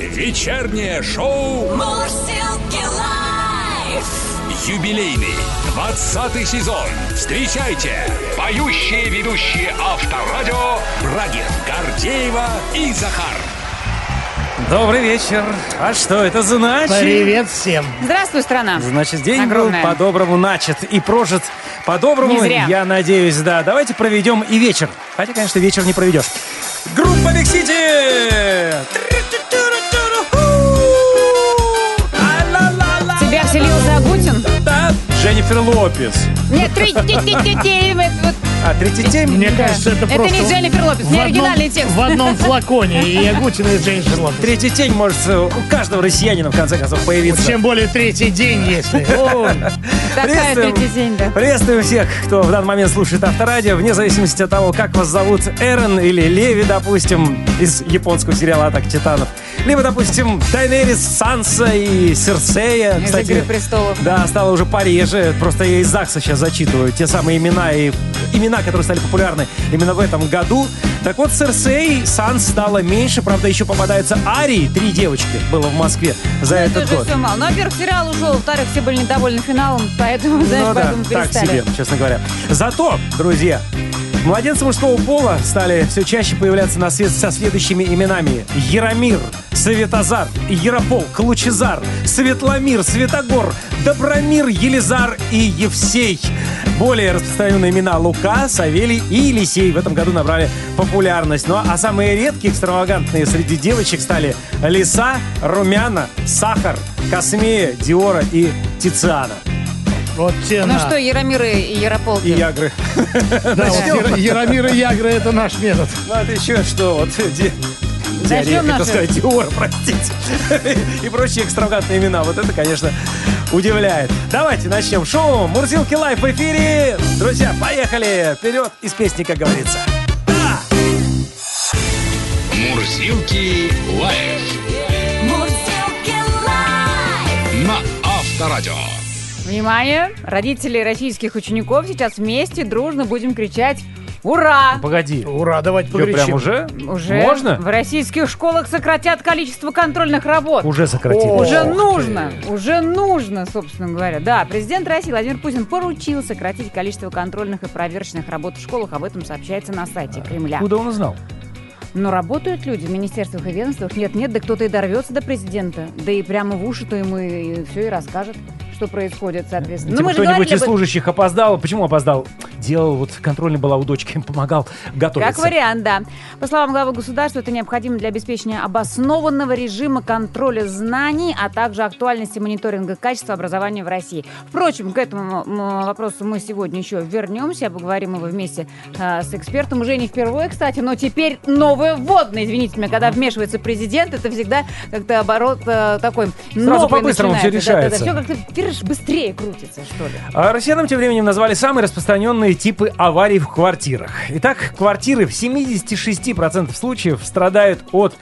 Вечернее шоу Мурзилки лайф. юбилейный 20 сезон. Встречайте поющие ведущие Авторадио Брагин, Гордеева и Захар. Добрый вечер. А что это значит? Привет всем. Здравствуй, страна. Значит, день Огромное. был по-доброму начат и прожит по-доброму. Не зря. Я надеюсь, да. Давайте проведем и вечер. Хотя, конечно, вечер не проведешь. Группа Биг Сити! Дженнифер Лопес. Нет, три А, третий тем? Мне Да. кажется, это, Это просто не Дженнифер Лопес, в не одном- оригинальный текст. В одном флаконе и Ягутина и Джейнджер Лопес. Третий тень может у каждого россиянина, в конце концов, появиться. Тем более третий день, если. Приветствуем. третий день, да. Приветствую всех, кто в данный момент слушает Авторадио, вне зависимости от того, как вас зовут Эрен или Леви, допустим, из японского сериала «Атака титанов». Либо, допустим, Дайнерис, Санса и Серсея. Из Кстати, «Игры престолов». Да, стало уже пореже. Просто я из ЗАГСа сейчас зачитываю те самые имена и имена, которые стали популярны именно в этом году. Так вот, Серсей, Санс стало меньше. Правда, еще попадается Арии, три девочки было в Москве за Ну, этот это год. все мало. Ну, во-первых, сериал ушел, во-вторых, все были недовольны финалом, поэтому, знаешь, ну да, поэтому так перестали. себе, честно говоря. Зато, друзья, младенцы мужского пола стали все чаще появляться на свет со следующими именами. Яромир, Светозар, Ярополк, Лучезар, Светломир, Светогор, Добромир, Елизар и Евсей. Более распространенные имена Лука, Савелий и Елисей в этом году набрали популярность. Ну а самые редкие, экстравагантные среди девочек стали Лиса, Румяна, Сахар, Космея, Диора и Тициана. Вот те Ну на. что, Яромиры и Ярополки? И Ягры. Да, вот Яромир и Ягра это наш метод. Ну, это еще что, вот. Диарея, хотел сказать, Диор, простите. И прочие экстравагантные имена. Вот это, конечно, удивляет. Давайте начнем шоу. Мурзилки лайф в эфире. Друзья, поехали. Вперед из песни, как говорится. Мурзилки лайф Мурзилки лайф. на Авторадио. Внимание! Родители российских учеников сейчас вместе дружно будем кричать «Ура!» Погоди. Ура, давайте Что, погорячим. прям уже? Уже Можно? в российских школах сократят количество контрольных работ. Уже сократили. О. Уже ты. нужно, уже нужно, собственно говоря. Да, президент России Владимир Путин поручил сократить количество контрольных и проверочных работ в школах. Об этом сообщается на сайте Кремля. Откуда он узнал? Но работают люди в министерствах и ведомствах. Нет-нет, да кто-то и дорвется до президента. Да и прямо в уши-то ему и все и расскажет, что происходит, соответственно. Типа Ну, кто-нибудь из этом. служащих опоздал. Почему опоздал? Делал, вот контрольная была у дочки, помогал готовиться. Как вариант, да. По словам главы государства, это необходимо для обеспечения обоснованного режима контроля знаний, а также актуальности мониторинга качества образования в России. Впрочем, к этому вопросу мы сегодня еще вернемся, поговорим его вместе э, с экспертом. Уже не впервые, кстати, но теперь новое вводное. Извините меня, когда вмешивается президент, это всегда как-то оборот э, такой Сразу по-быстрому всё начинается. Да-да-да, решается. Все как-то пирож, быстрее крутится, что ли. А россиянам тем временем назвали самые распространенные типы аварий в квартирах. Итак, квартиры в 76% случаев страдают от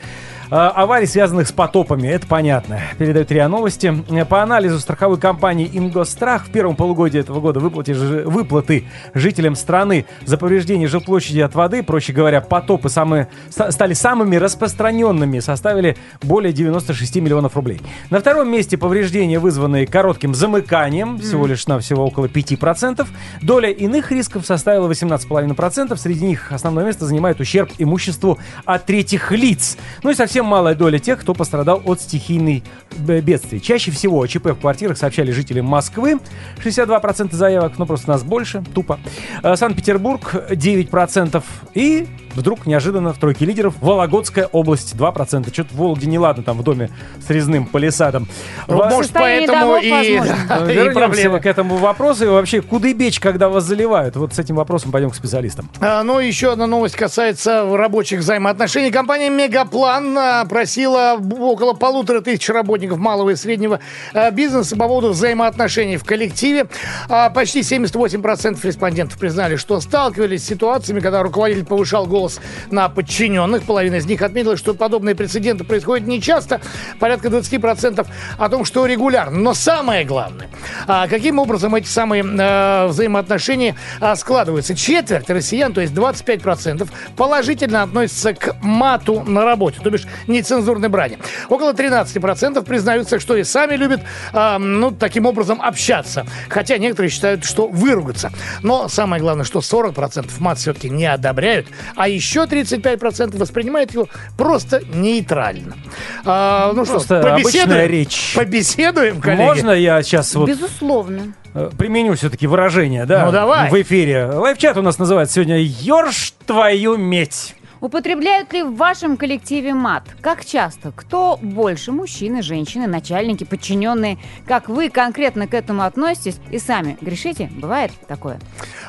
аварий, связанных с потопами. Это понятно. Передают РИА Новости. По анализу страховой компании «Ингосстрах» в первом полугодии этого года выплаты, выплаты жителям страны за повреждение жилплощади от воды, проще говоря, потопы самые, ста- стали самыми распространенными, составили более 96 миллионов рублей. На втором месте повреждения, вызванные коротким замыканием, всего лишь навсего около 5%. Доля иных рисков составила 18,5%. Среди них основное место занимает ущерб имуществу от третьих лиц. Ну и совсем малая доля тех, кто пострадал от стихийной бедствий. Чаще всего о ЧП в квартирах сообщали жители Москвы. 62% заявок, ну просто нас больше, тупо. Э, Санкт-Петербург 9%. И вдруг неожиданно в тройке лидеров Вологодская область 2%. Что-то в Вологде неладно там в доме с резным палисадом. Ну, Во- Может, поэтому и, да, и Вернемся к этому вопросу. И вообще, куда бечь, когда вас заливают? Вот с этим вопросом пойдем к специалистам. А, Ну, еще одна новость касается рабочих взаимоотношений. Компания «Мегаплан» а, просила около полутора тысяч работников малого и среднего а, бизнеса по поводу взаимоотношений в коллективе. А, Почти 78% респондентов признали, что сталкивались с ситуациями, когда руководитель повышал голос на подчиненных. Половина из них отметила, что подобные прецеденты происходят нечасто. Порядка 20% о том, что регулярно. Но самое главное, а, каким образом эти самые а, взаимоотношения а, складываются. Четверть россиян, то есть 25%, положительно относятся к мату на работе. То бишь нецензурной брани. Около 13% признаются, что и сами любят, а, ну, таким образом общаться. Хотя некоторые считают, что выругаться. Но самое главное, что 40% мат все-таки не одобряют, а еще 35% воспринимают его просто нейтрально. А, ну Просто что, обычная побеседуем? речь. Побеседуем, коллеги? Можно я сейчас вот Безусловно. э, применю все-таки выражение, да? Ну, давай. В эфире. Лайфчат у нас называется сегодня «Ёрш твою медь». Употребляют ли в вашем коллективе мат? Как часто? Кто больше? Мужчины, женщины, начальники, подчиненные? Как вы конкретно к этому относитесь и сами грешите? Бывает такое?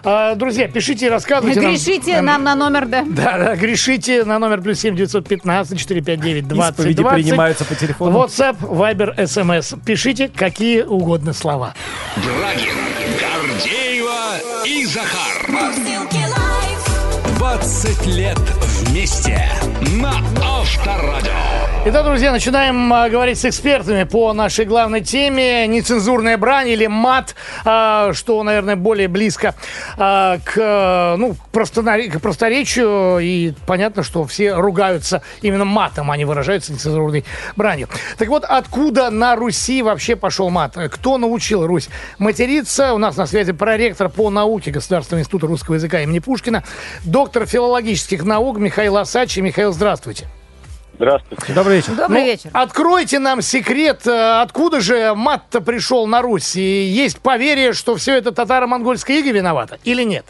А, друзья, пишите и рассказывайте нам. Грешите Эм, нам на номер, да? Да, да, грешите на номер плюс семь девятьсот пятнадцать четыре пять девять двадцать Исповеди принимаются по телефону. WhatsApp, Viber, SMS. Пишите какие угодно слова. Брагин, Гордеева и Захар. Мурзилки лайф. 20 лет на Авторадио. Итак, друзья, начинаем а, говорить с экспертами по нашей главной теме. Нецензурная брань или мат, а, что, наверное, более близко а, к, ну, к просторечию. И понятно, что все ругаются именно матом, а не выражаются нецензурной бранью. Так вот, откуда на Руси вообще пошел мат? Кто научил Русь материться? У нас на связи проректор по науке Государственного института русского языка имени Пушкина, доктор филологических наук Михаил Осадчий. Михаил, здравствуйте. Здравствуйте. Добрый вечер. Добрый Ну, вечер. Откройте нам секрет, э, откуда же мат-то пришел на Русь? И есть поверье, что все это татаро-монгольское иго виновато или нет?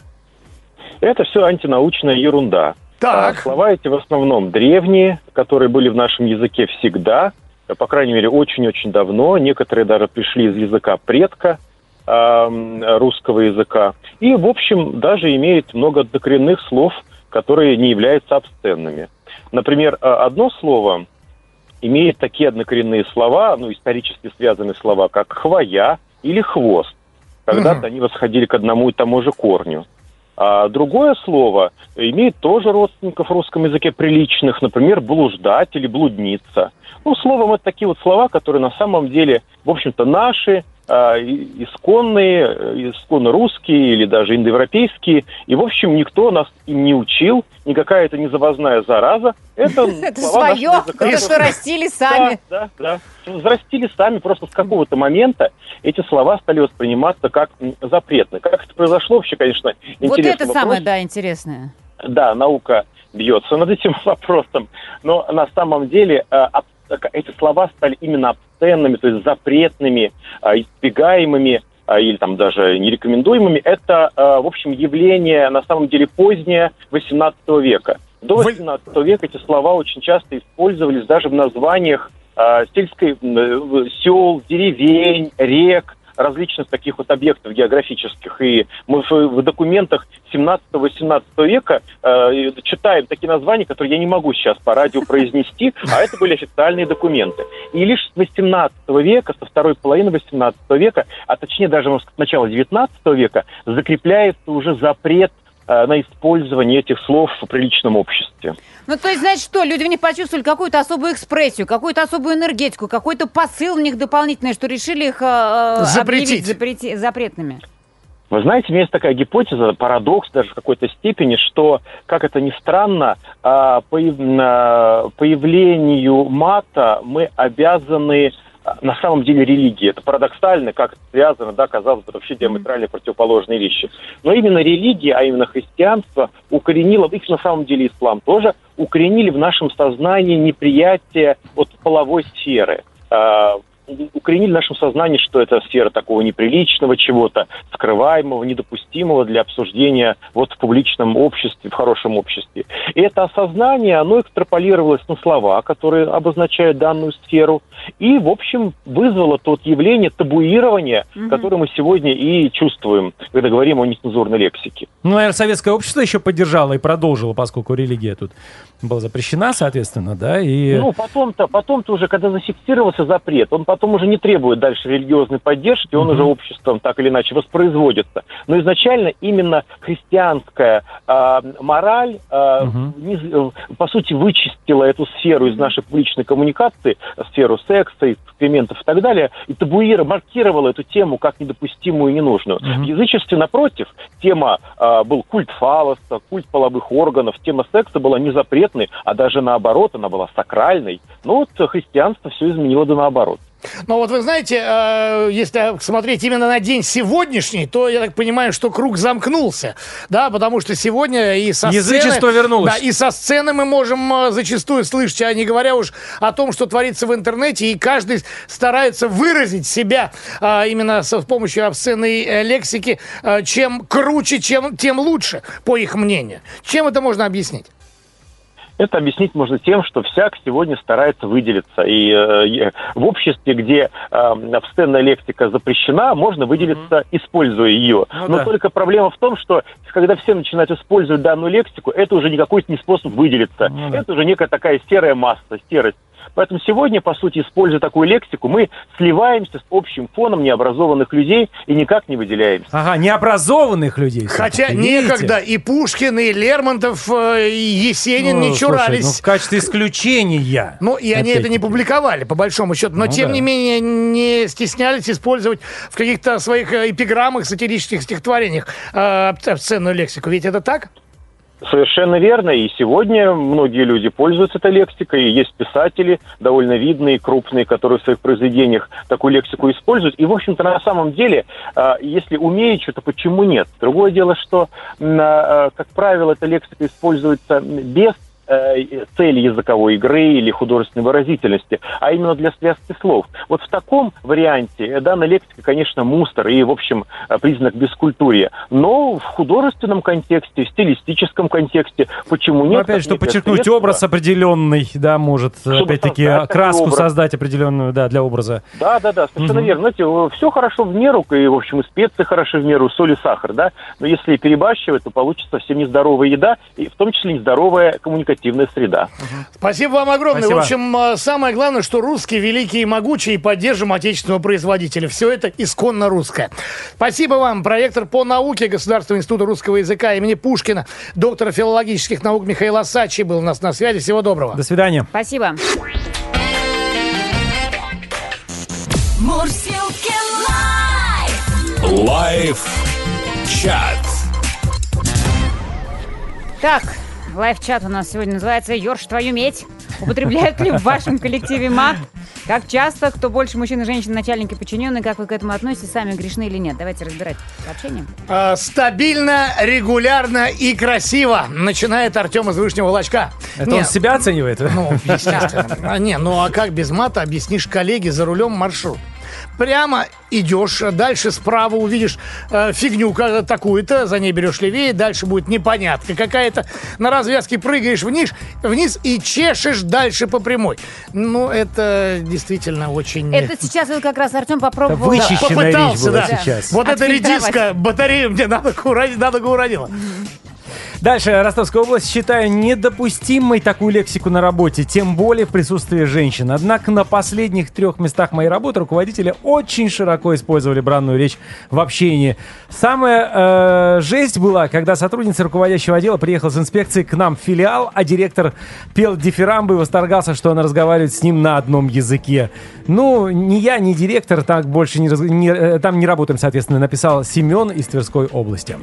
Это все антинаучная ерунда. Так. А слова эти в основном древние, которые были в нашем языке всегда, э, по крайней мере, очень-очень давно. Некоторые даже пришли из языка предка эм, русского языка. И, в общем, даже имеют много докоренных слов, которые не являются обсценными. Например, э, одно слово имеет такие однокоренные слова, ну, исторически связанные слова, как хвоя или хвост. Когда-то Мгм. они восходили к одному и тому же корню. А другое слово имеет тоже родственников в русском языке приличных, например, блуждать или блудница. Ну, словом, это такие вот слова, которые на самом деле, в общем-то, наши, исконные, э, исконно русские или даже индоевропейские. И, в общем, никто нас не учил, никакая это не завозная зараза. Это, свое, это что растили сами. Да, да, да. Взрастили сами, просто с какого-то момента эти слова стали восприниматься как запретные. Как это произошло вообще, конечно, Вот интересный это вопрос. самое, да, интересное. Да, наука бьется над этим вопросом, но на самом деле э, эти слова стали именно обсценными, то есть запретными, э, избегаемыми э, или там даже нерекомендуемыми. Это, э, в общем, явление на самом деле позднее 18 века. До Вы- 18 века эти слова очень часто использовались даже в названиях сельской э, сел, деревень, рек, различных таких вот объектов географических. И мы в, документах 17-18 века э, читаем такие названия, которые я не могу сейчас по радио произнести, а это были официальные документы. И лишь с 18 века, со второй половины 18 века, а точнее даже с начала 19 века, закрепляется уже запрет на использование этих слов в приличном обществе. Ну, то есть, значит, что, люди в них почувствовали какую-то особую экспрессию, какую-то особую энергетику, какой-то посыл в них дополнительный, что решили их э, э, Запретить. запрети- запретными. Вы знаете, у меня есть такая гипотеза, парадокс даже в какой-то степени, что, как это ни странно, а, появ- появлению мата мы обязаны на самом деле религии. Это парадоксально, как это связано, да, казалось бы, вообще диаметрально противоположные вещи. Но именно религия, а именно христианство, укоренило, их на самом деле ислам тоже, укоренили в нашем сознании неприятие от половой сферы. Укоренили в нашем сознании, что это сфера такого неприличного чего-то, скрываемого, недопустимого для обсуждения вот в публичном обществе, в хорошем обществе. И это осознание, оно экстраполировалось на слова, которые обозначают данную сферу, и, в общем, вызвало тот явление табуирования, которое мы сегодня и чувствуем, когда говорим о нецензурной лексике. Ну, наверное, советское общество еще поддержало и продолжило, поскольку религия тут была запрещена, соответственно, да, и... Ну, потом-то, потом-то уже, когда зафиксировался запрет, он потом потом уже не требует дальше религиозной поддержки, он уже обществом так или иначе воспроизводится. Но изначально именно христианская а, мораль, а, не- э, по сути, вычистила эту сферу из нашей публичной коммуникации, сферу секса, экспериментов и так далее, и табуира маркировала эту тему как недопустимую и ненужную. В язычестве, напротив, тема а, был культ фалоса, культ половых органов, тема секса была не запретной, а даже наоборот, она была сакральной. Но вот христианство все изменило да наоборот. Но вот вы знаете, э, если смотреть именно на день сегодняшний, то я так понимаю, что круг замкнулся, да, потому что сегодня и со Язычество сцены, вернулось. Да, и со сцены мы можем э, зачастую слышать, а не говоря уж о том, что творится в интернете, и каждый старается выразить себя э, именно с помощью обсценной лексики, чем круче, чем тем лучше, по их мнению. Чем это можно объяснить? Это объяснить можно тем, что всяк сегодня старается выделиться. И э, в обществе, где э, обсценная лексика запрещена, можно выделиться, используя ее. Ну Но да. только проблема в том, что когда все начинают использовать данную лексику, это уже не какой-то не способ выделиться. Да. Это уже некая такая серая масса, серость. Поэтому сегодня, по сути, используя такую лексику, мы сливаемся с общим фоном необразованных людей и никак не выделяемся. Ага, необразованных людей. Хотя видите? некогда и Пушкин, и Лермонтов, э, и Есенин Ну, не слушай, чурались. ну, в качестве исключения. Ну, и они это не публиковали, по большому счету. Но, Ну тем да. не менее, не стеснялись использовать в каких-то своих э, эпиграммах, сатирических стихотворениях э, обсценную лексику. Ведь это так? Совершенно верно. И сегодня многие люди пользуются этой лексикой. И есть писатели, довольно видные, крупные, которые в своих произведениях такую лексику используют. И, в общем-то, на самом деле, а, если умеют что-то, почему нет? Другое дело, что, м, а, как правило, эта лексика используется без цели языковой игры или художественной выразительности, а именно для связки слов. Вот в таком варианте э, данная лексика, конечно, мустор и, в общем, э, признак бескультурья. Но в художественном контексте, в стилистическом контексте, почему Ну, нет? опять, как чтобы подчеркнуть образ определенный, да, может, опять-таки, такой краску образ. создать определенную, да, для образа. Да, да, да, совершенно Мгм. верно. Знаете, все хорошо в меру, и, в общем, и специи хороши в меру, соль и сахар, да, но если перебарщивать, то получится совсем нездоровая еда, и в том числе нездоровая коммуникативная среда. Спасибо вам огромное. Спасибо. В общем, э, самое главное, что русские великие и могучие, и поддержим отечественного производителя. Все это исконно русское. Спасибо вам. Проектор по науке Государственного института русского языка имени Пушкина, доктор филологических наук Михаил Асачи был у нас на связи. Всего доброго. До свидания. Спасибо. Мурзилки live. Live chat. Так, live chat у нас сегодня называется «Ёрш твою медь». Употребляют ли в вашем коллективе мат? Как часто? Кто больше мужчин и женщин, начальники, подчиненные? Как вы к этому относитесь? Сами грешны или нет? Давайте разбирать сообщение. Э, Стабильно, регулярно и красиво. Начинает Артем из Вышнего Волочка. Это Не, он себя оценивает? Ну, естественно. А, не, ну а как без мата объяснишь коллеге за рулем маршрут? Прямо идешь, дальше справа увидишь э, фигню такую-то, за ней берешь левее, дальше будет непонятка какая-то. На развязке прыгаешь вниз, вниз и чешешь дальше по прямой. Ну, это действительно очень... Это сейчас вот как раз Артем попробовал... Вычищенная речь попытался, была да. сейчас. Вот эта редиска, батарею мне надо уронить, надо уронила. Дальше. Ростовская область. Считаю недопустимой такую лексику на работе, тем более в присутствии женщин. Однако на последних трех местах моей работы руководители очень широко использовали бранную речь в общении. Самая э, жесть была, когда сотрудница руководящего отдела приехала с инспекцией к нам в филиал, а директор пел дифирамбы и восторгался, что она разговаривает с ним на одном языке. Ну, ни я, ни директор так больше не, не, э, там не работаем, соответственно, написал Семен из Тверской области.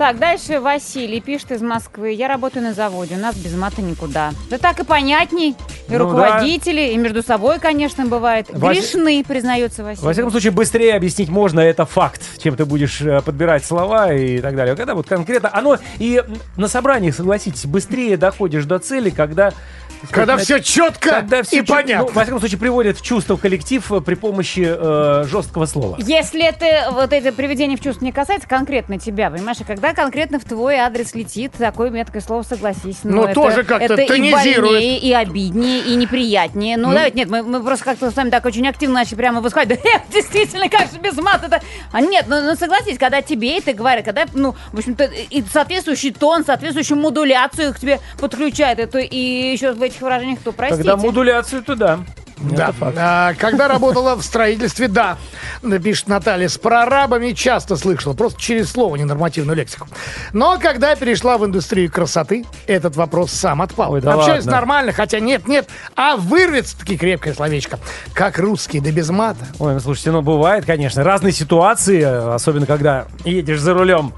Так, дальше Василий пишет из Москвы. Я работаю на заводе, у нас без мата никуда. Да так и понятней. И Ну руководители, и между собой, конечно, бывает. Вас- Грешны, признается Василий. Во всяком случае, быстрее объяснить можно, это факт, чем ты будешь э, подбирать слова и так далее. Когда вот конкретно, оно и на собраниях, согласитесь, быстрее доходишь до цели, когда... Когда все четко когда всё и чё- понятно. ну, во всяком случае, приводит в чувство коллектив э, при помощи э, жесткого слова. Если это вот это приведение в чувство не касается конкретно тебя, понимаешь, а когда конкретно в твой адрес летит такое меткое слово, согласись. Ну, это, тоже как-то это и тонизирует. больнее, и обиднее, и неприятнее. Ну, давайте, нет, мы, мы просто как-то с вами так очень активно начали прямо высказывать. Да, действительно, как же без мата это... А нет, ну, ну, согласись, когда тебе это говорят, когда, ну, в общем-то, и соответствующий тон, соответствующую модуляцию к тебе подключает, это и еще в этих выражениях, то простите. Когда модуляцию, то да. Да. А, когда работала в строительстве, да, пишет Наталья, с прорабами часто слышала, просто через слово, ненормативную лексику. Но когда перешла в индустрию красоты, этот вопрос сам отпал. Ой, да Общаюсь ладно. нормально, хотя нет-нет, а вырвется-таки крепкое словечко. Как русский, да без мата. Ой, ну слушайте, ну бывает, конечно, разные ситуации, особенно когда едешь за рулем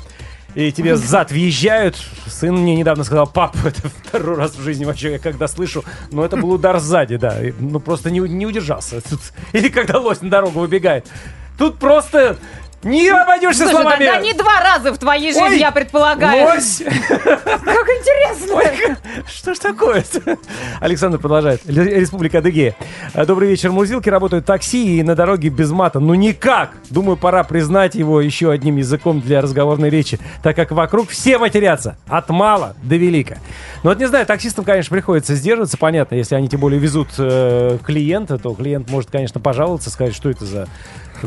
и тебе зад въезжают. Сын мне недавно сказал, пап, это второй раз в жизни вообще, я когда слышу, но это был удар сзади, да, и, ну просто не, не удержался. Или когда лось на дорогу выбегает. Тут просто не обойдешься Слушай, словами. тогда не два раза в твоей жизни, Ой, я предполагаю. Лось! Как интересно. Что ж такое? Александр продолжает. Республика Адыгея. А, Добрый вечер. Мурзилки работают такси и на дороге без мата. Ну никак. Думаю, пора признать его еще одним языком для разговорной речи, так как вокруг все матерятся. От мала до велика. Ну вот не знаю, таксистам, конечно, приходится сдерживаться. Понятно, если они тем более везут э, клиента, то клиент может, конечно, пожаловаться, сказать, что это за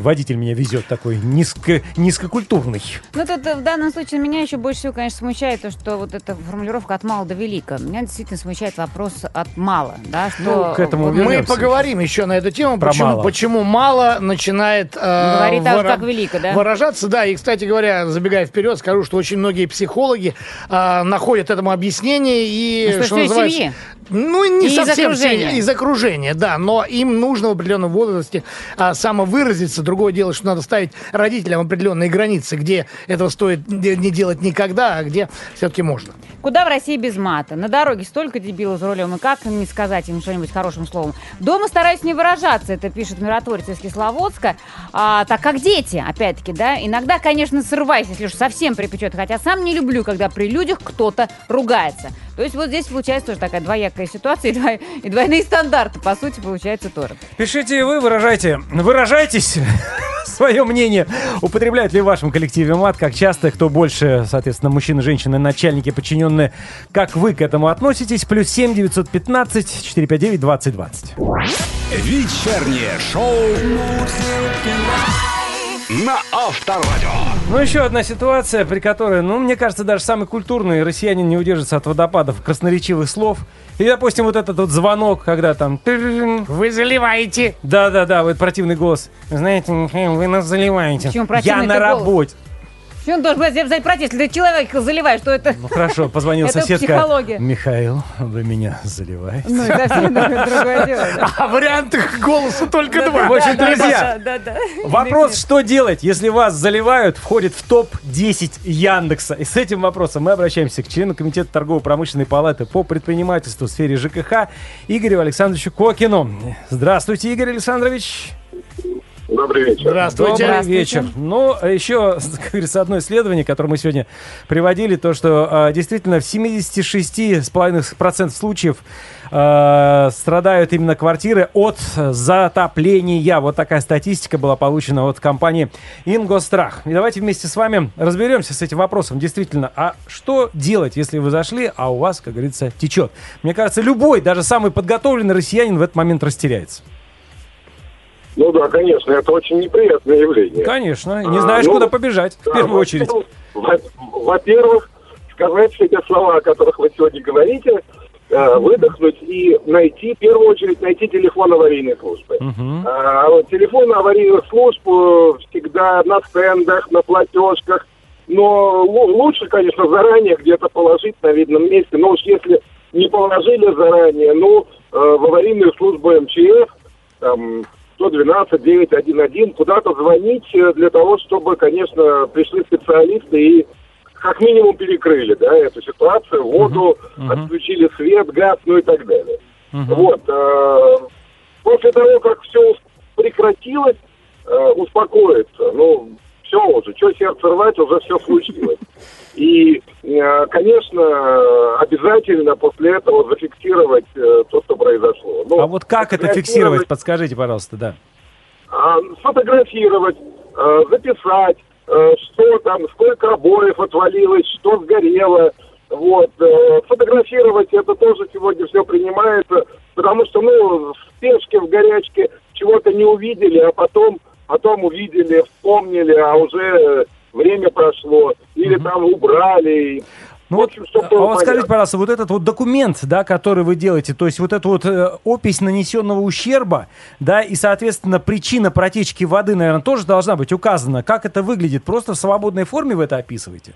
водитель меня везет такой низко, низкокультурный. Ну, тут э, в данном случае меня еще больше всего, конечно, смущает то, что вот эта формулировка от мала до велика. Меня действительно смущает вопрос от мала, да, что... Ну, к этому вот. Мы поговорим еще на эту тему, Про почему мало. почему мало начинает э, Говорит же, выра- как велико, да? выражаться. Да, и, кстати говоря, забегая вперед, скажу, что очень многие психологи э, находят этому объяснение и, Ну, что из называется, семьи. Ну, не И из совсем окружения. из окружения, да, но им нужно в определенном возрасте а, самовыразиться. Другое дело, что надо ставить родителям определенные границы, где этого стоит не делать никогда, а где все-таки можно. Куда в России без мата? На дороге столько дебилов за рулем, и как не сказать им что-нибудь хорошим словом? Дома стараюсь не выражаться, это пишет миротворец из Кисловодска, а, так как дети, опять-таки, да, иногда, конечно, срываюсь, если уж совсем припечет, хотя сам не люблю, когда при людях кто-то ругается. То есть вот здесь получается тоже такая двоякая ситуация, и, двой- и двойные стандарты, по сути, получается тоже. Пишите вы, выражайте, выражайтесь свое мнение. Употребляют ли в вашем коллективе мат, как часто, кто больше, соответственно, мужчины, женщины, начальники, подчиненные, как вы к этому относитесь? Плюс 7 915 459 2020. Вечернее шоу на Авторадио. Ну, еще одна ситуация, при которой, ну, мне кажется, даже самый культурный россиянин не удержится от водопадов красноречивых слов. И, допустим, вот этот вот звонок, когда там... Вы заливаете. Да-да-да, вот противный голос. Знаете, вы нас заливаете. Я на работе. Почему он должен был взять протест, если ты человека заливаешь, что это... Ну хорошо, позвонил Это соседка. психология. Михаил, вы меня заливаете? Ну, совсем другое другое дело. да. А вариантов голоса только два. В общем, друзья, Да, вопрос, что делать, если вас заливают, входит в топ-10 Яндекса. И с этим вопросом мы обращаемся к члену Комитета торгово-промышленной палаты по предпринимательству в сфере ЖКХ Игорю Александровичу Кокину. Здравствуйте, Игорь Александрович. Добрый вечер. Здравствуйте. Добрый Здравствуйте. вечер. Ну, еще, как говорится, одно исследование, которое мы сегодня приводили, то, что а, действительно в 76,5% случаев а, страдают именно квартиры от затопления. Вот такая статистика была получена от компании Ингострах. И давайте вместе с вами разберемся с этим вопросом. Действительно, а что делать, если вы зашли, а у вас, как говорится, течет? Мне кажется, любой, даже самый подготовленный россиянин в этот момент растеряется. Ну да, конечно, это очень неприятное явление. Конечно. Не А, знаешь, ну, куда побежать, в Да, первую очередь. во- Во-первых, сказать все те слова, о которых вы сегодня говорите, э, выдохнуть и найти, в первую очередь, найти телефон аварийной службы. А, вот телефон аварийных служб э, всегда на стендах, на платежках, но лу- лучше, конечно, заранее где-то положить на видном месте. Но уж если не положили заранее, ну, э, в аварийную службу МЧС, там, 112 911, куда-то звонить э, для того, чтобы, конечно, пришли специалисты и как минимум перекрыли, да, эту ситуацию, воду, отключили свет, газ, ну и так далее. Вот. э, после того, как все прекратилось, э, успокоиться. Ну, все уже, что сердце рвать, уже все случилось. И, э, конечно, обязательно после этого зафиксировать э, то, что произошло. Ну, А вот как это фиксировать, подскажите, пожалуйста, да. а, сфотографировать, э, записать, что там, сколько обоев отвалилось, что сгорело. Вот, фотографировать это тоже сегодня все принимается, потому что, ну, в спешке, в горячке чего-то не увидели, а потом, потом увидели, вспомнили, а уже время прошло, или там убрали. Ну В вот, общем, а вот скажите, понятно. пожалуйста, вот этот вот документ, да, который вы делаете, то есть вот эту вот э, опись нанесенного ущерба, да, и, соответственно, причина протечки воды, наверное, тоже должна быть указана. Как это выглядит? Просто в свободной форме вы это описываете?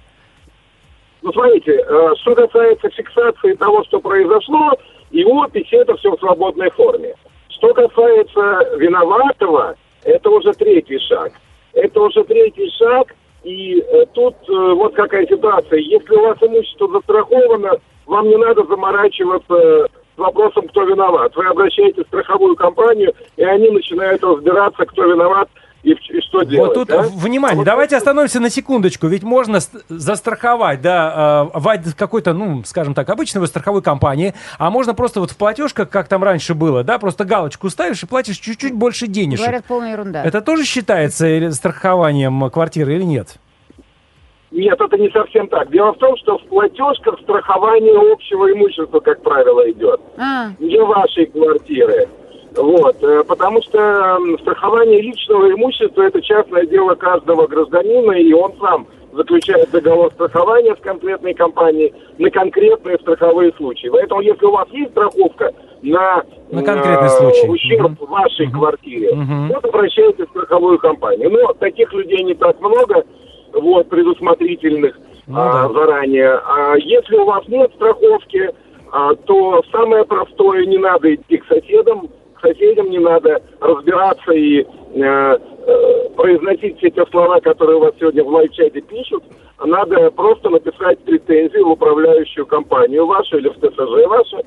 Ну, смотрите, э, что касается фиксации того, что произошло, и опись, это все в свободной форме. Что касается виноватого, это уже третий шаг. Это уже третий шаг, и э, тут э, вот какая ситуация. Если у вас имущество застраховано, вам не надо заморачиваться с вопросом, кто виноват. Вы обращаетесь в страховую компанию, и они начинают разбираться, кто виноват и, и что делать. вот тут, да? внимание, А вот давайте это- остановимся на секундочку, ведь можно ст- застраховать, да, э, в какой-то, ну, скажем так, обычной вот страховой компании, а можно просто вот в платежках, как там раньше было, да, просто галочку ставишь и платишь чуть-чуть больше денежек. Говорят, полная ерунда. Это тоже считается страхованием квартиры или нет? Нет, это не совсем так. Дело в том, что в платежках страхование общего имущества, как правило, идет. А, Не вашей квартиры. Вот, э, потому что страхование личного имущества это частное дело каждого гражданина, и он сам заключает договор страхования с конкретной компанией на конкретные страховые случаи. Поэтому, если у вас есть страховка на, На конкретный э, случай. ущерб Мгм. вашей квартире, Мгм. вот обращайтесь в страховую компанию. Но таких людей не так много, вот, предусмотрительных Ну а, да. заранее. А если у вас нет страховки, а, то самое простое, не надо идти к соседам, соседям не надо разбираться и э, э, произносить все те слова, которые у вас сегодня в лайв-чате пишут. Надо просто написать претензию в управляющую компанию вашу или в ТСЖ вашу,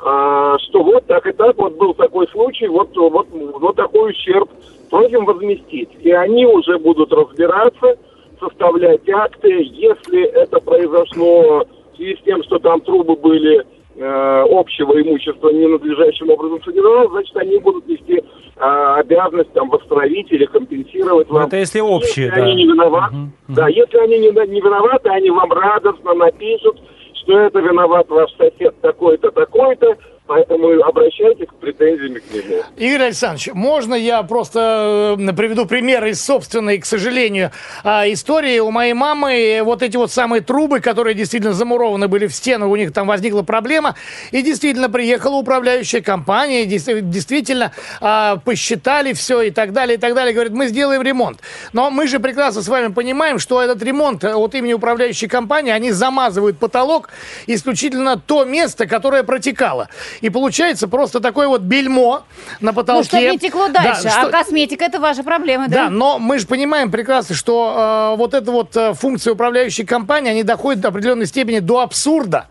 а, что вот так и так, вот был такой случай, вот, вот, вот такой ущерб, просим возместить. И они уже будут разбираться, составлять акты, если это произошло в связи с тем, что там трубы были э, общего имущества ненадлежащим образом содержалось, значит, они будут нести э, обязанность там восстановить или компенсировать вам. это если общие, Если да. они не виноваты, Мгм, да, если они не, не виноваты, они вам радостно напишут, что это виноват ваш сосед такой-то, такой-то, поэтому обращайтесь к претензиями к нему. Игорь Александрович, можно я просто э, приведу пример из собственной, к сожалению, а, истории у моей мамы. Вот эти вот самые трубы, которые действительно замурованы были в стену, у них там возникла проблема. И действительно приехала управляющая компания, действительно а, посчитали все и так далее, и так далее. Говорит, мы сделаем ремонт. Но мы же прекрасно с вами понимаем, что этот ремонт э, от имени управляющей компании, они замазывают потолок исключительно то место, которое протекало. И получается просто такое вот бельмо на потолке. ну, чтобы не текло Да, дальше. что- А косметика это ваши проблемы, да, да? но мы же понимаем прекрасно, что э, вот эта вот э, функция управляющей компании, они доходят до определенной степени до абсурда,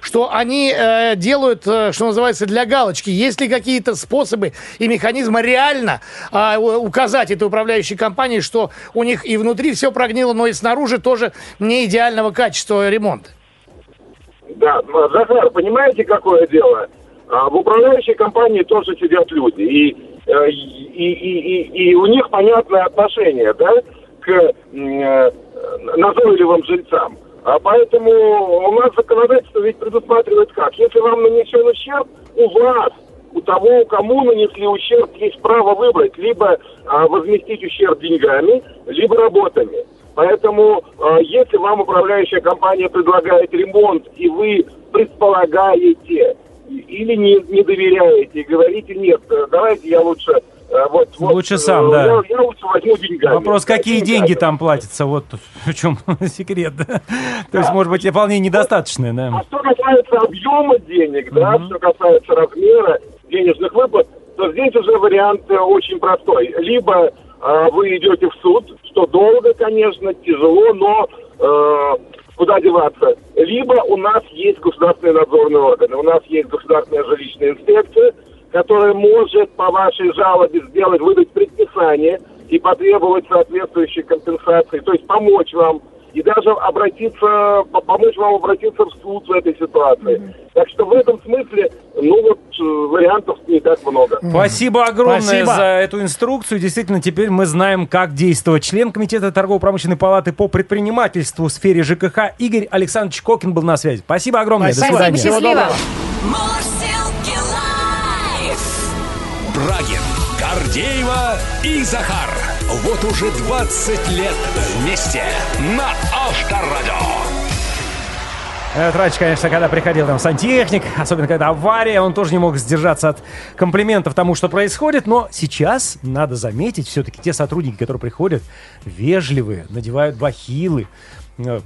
что они э, делают, э, что называется, для галочки. Есть ли какие-то способы и механизмы реально э, указать этой управляющей компании, что у них и внутри все прогнило, но и снаружи тоже не идеального качества ремонта? Да, м, Захар, понимаете, какое дело? А, В управляющей компании тоже сидят люди, и, э, и, и, и, и у них понятное отношение, да, к э, назойливым жильцам. А поэтому у нас законодательство ведь предусматривает как? Если вам нанесен ущерб, у вас, у того, кому нанесли ущерб, есть право выбрать либо а, возместить ущерб деньгами, либо работами. Поэтому, э, если вам управляющая компания предлагает ремонт, и вы предполагаете или не, не доверяете, и говорите, нет, э, давайте я лучше... э, Вот, вот, Лучше э, сам, да. Я, я лучше возьму деньгами. Вопрос, Да, какие деньгами. деньги там платятся, вот в чем секрет. да. То есть, может быть, вполне недостаточные, А да. что касается объема денег, да, что касается размера денежных выплат, то здесь уже вариант очень простой. Либо э, вы идете в суд, что долго, конечно, тяжело, но э, куда деваться. Либо у нас есть государственные надзорные органы, у нас есть государственная жилищная инспекция, которая может по вашей жалобе сделать, выдать предписание и потребовать соответствующей компенсации, то есть помочь вам и даже обратиться, по- помочь вам обратиться в суд в этой ситуации. Так что в этом смысле, ну вот, э, вариантов не так много. Спасибо огромное Спасибо. за эту инструкцию. Действительно, теперь мы знаем, как действовать. Член Комитета торгово-промышленной палаты по предпринимательству в сфере ЖКХ Игорь Александрович Кокин был на связи. Спасибо огромное. Спасибо. До свидания. Всего Счастливо. Брагин, Гордеева и Захар. Вот уже 20 лет вместе на Авторадио. Э, Раньше, конечно, когда приходил там сантехник, особенно когда авария, он тоже не мог сдержаться от комплиментов тому, что происходит. Но сейчас, надо заметить, все-таки те сотрудники, которые приходят, вежливые, надевают бахилы,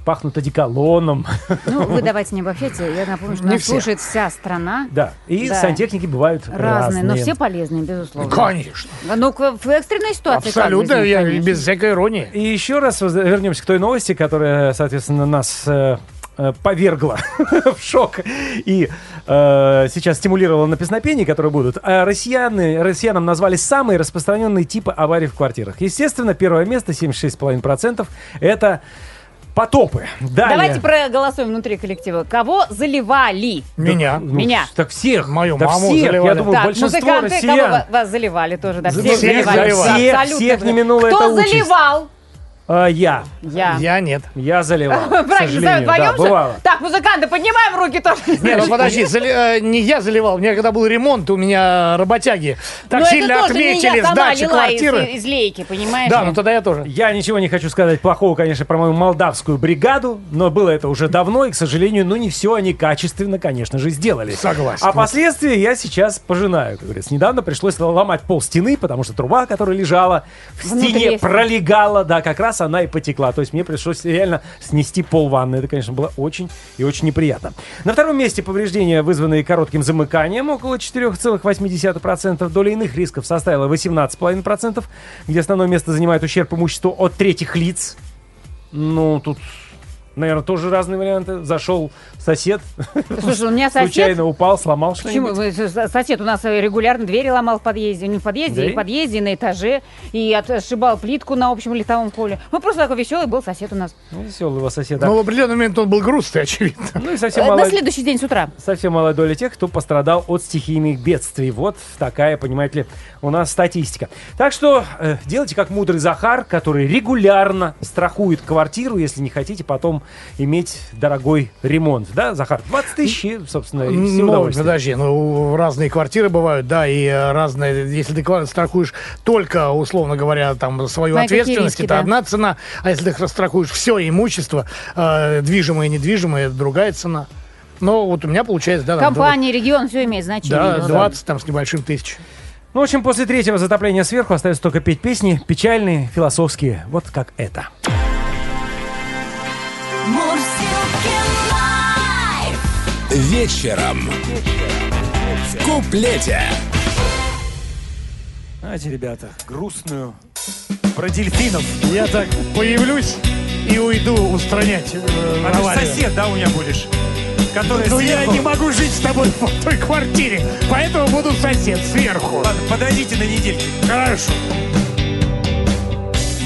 пахнут одеколоном. Ну, вы давайте не обобщайте. Я напомню, что Не нас все. слушает вся страна. Да, и Да. сантехники бывают разные. Разные, но все полезные, безусловно. Конечно. Ну, в экстренной ситуации. Абсолютно, я конечно. без всякой иронии. И еще раз вернемся к той новости, которая, соответственно, нас э, э, повергла в шок и э, сейчас стимулировала на песнопения, которые будут. А россияне, россиянам назвали самые распространенные типы аварий в квартирах. Естественно, первое место, 76,5%, это потопы. Далее. Давайте проголосуем внутри коллектива. Кого заливали? Меня. Ну, Меня. Так всех. Мою да маму всех, я заливали. думаю, так, большинство музыканты, россиян. кого ва- вас заливали тоже, да, всех всех заливали. Всех, Абсолютно. всех не минула Кто эта участь. А, я. Я. Я нет. Я заливал. Правильно. Да, бывало. Так, музыканты, поднимаем руки тоже. Не, ну подожди, зали- э, не я заливал. У меня когда был ремонт, у меня работяги так Но сильно отметили сдачи лила из, квартиры. из лейки, понимаешь? Да, ну тогда я тоже. Я ничего не хочу сказать плохого, конечно, про мою молдавскую бригаду, но было это уже давно, и, к сожалению, ну не все они качественно, конечно же, сделали. Согласен. А последствия я сейчас пожинаю, как говорится. Недавно пришлось ломать пол стены, потому что труба, которая лежала в Внутри стене, есть. пролегала, да, как раз она и потекла. То есть мне пришлось реально снести пол ванны. Это, конечно, было очень и очень неприятно. На втором месте повреждения, вызванные коротким замыканием, около 4,8%. Доля иных рисков составила 18,5%, где основное место занимает ущерб имуществу от третьих лиц. Ну, тут, наверное, тоже разные варианты. Зашел сосед, Слушай, у меня сосед... случайно упал, сломал Почему? что-нибудь. Сосед у нас регулярно двери ломал в подъезде. Не в подъезде, Да? и в подъезде, и на этаже. И отшибал плитку на общем летовом поле. Ну, просто такой веселый был сосед у нас. Ну, веселый его сосед. Но в определенный момент он был грустный, очевидно. Ну и совсем Э, На следующий день с утра. совсем малая доля тех, кто пострадал от стихийных бедствий. Вот такая, понимаете ли, у нас статистика. Так что э, делайте как мудрый Захар, который регулярно страхует квартиру, если не хотите потом иметь дорогой ремонт. Да, Захар? 20 тысяч, и, собственно, и все Ну, удовольствие. подожди, ну, разные квартиры бывают, да, и э, разные, если ты страхуешь только, условно говоря, там, свою какие ответственность, риски, это да. одна цена, а если ты страхуешь все имущество, э, движимое и недвижимое, это другая цена. Но вот у меня получается, да, там, Компания, регион, все имеет значение. да, безусловно. 20 там с небольшим тысяч. Ну, в общем, после третьего затопления сверху остается только петь песни печальные, философские, вот как это. Вечером. В куплете. Знаете, ребята, грустную про дельфинов. Я так появлюсь и уйду устранять э, А ты сосед, да, у меня будешь? Который Ну я сверху- не могу жить с тобой в той квартире, поэтому буду сосед сверху. Ладно, подойдите на недельку. Хорошо.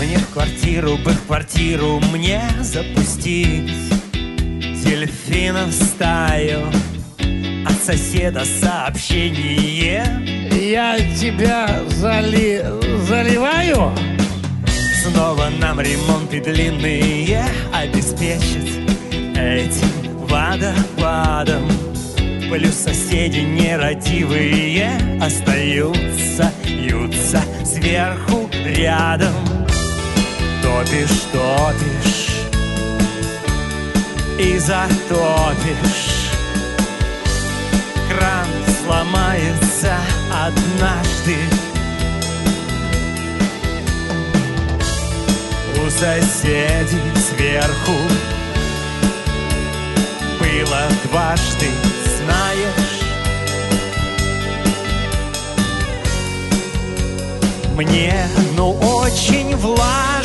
Мне в квартиру бы в квартиру мне запустить. Дельфинов в стаю От соседа сообщение. Я тебя зали... заливаю? Снова нам ремонты длинные Обеспечит этим водопадом. Плюс соседи нерадивые Остаются, ются сверху рядом Топишь, топишь И затопишь Кран сломается однажды У соседей сверху Было дважды, знаешь Мне, ну, очень влажно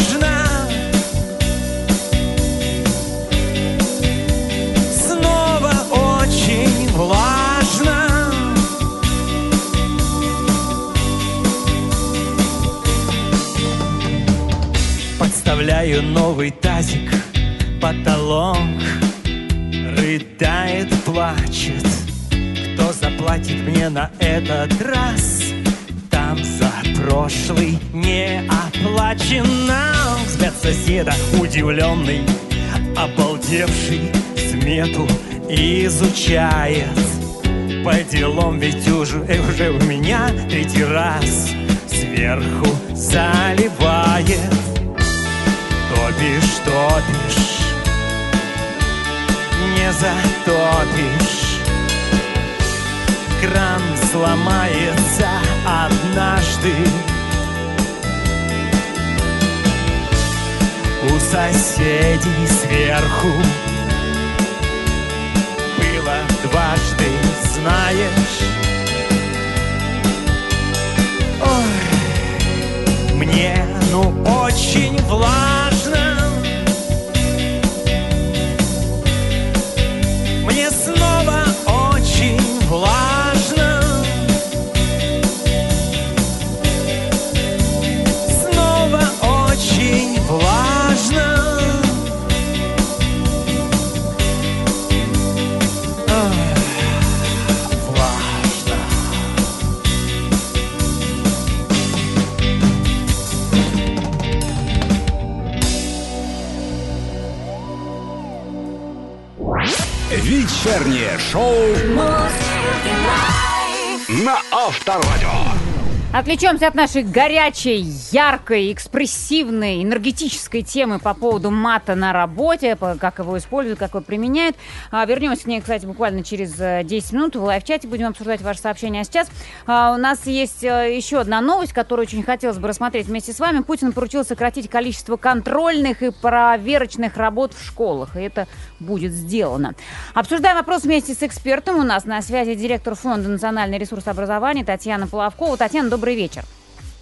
Подставляю новый тазик, потолок. Рыдает, плачет. Кто заплатит мне на этот раз? Там за прошлый не оплачено. Взгляд соседа удивленный Обалдевший смету изучает. По делам ведь уже, э, уже у меня третий раз Сверху заливает Топишь, топишь не затопишь. Кран сломается однажды. У соседей сверху было дважды, знаешь. Ой, мне ну очень влажно. Шоу на Авторадио. Отвлечемся от нашей горячей, яркой, экспрессивной, энергетической темы по поводу мата на работе, как его используют, как его применяют. А, вернемся к ней, кстати, буквально через э, 10 минут. В лайв-чате будем обсуждать ваши сообщения. А сейчас а, у нас есть э, еще одна новость, которую очень хотелось бы рассмотреть вместе с вами. Путин поручил сократить количество контрольных и проверочных работ в школах. И это будет сделано. Обсуждаем вопрос вместе с экспертом. У нас на связи директор Фонда национальный ресурс образования Татьяна Половкова. Татьяна, добрый вечер.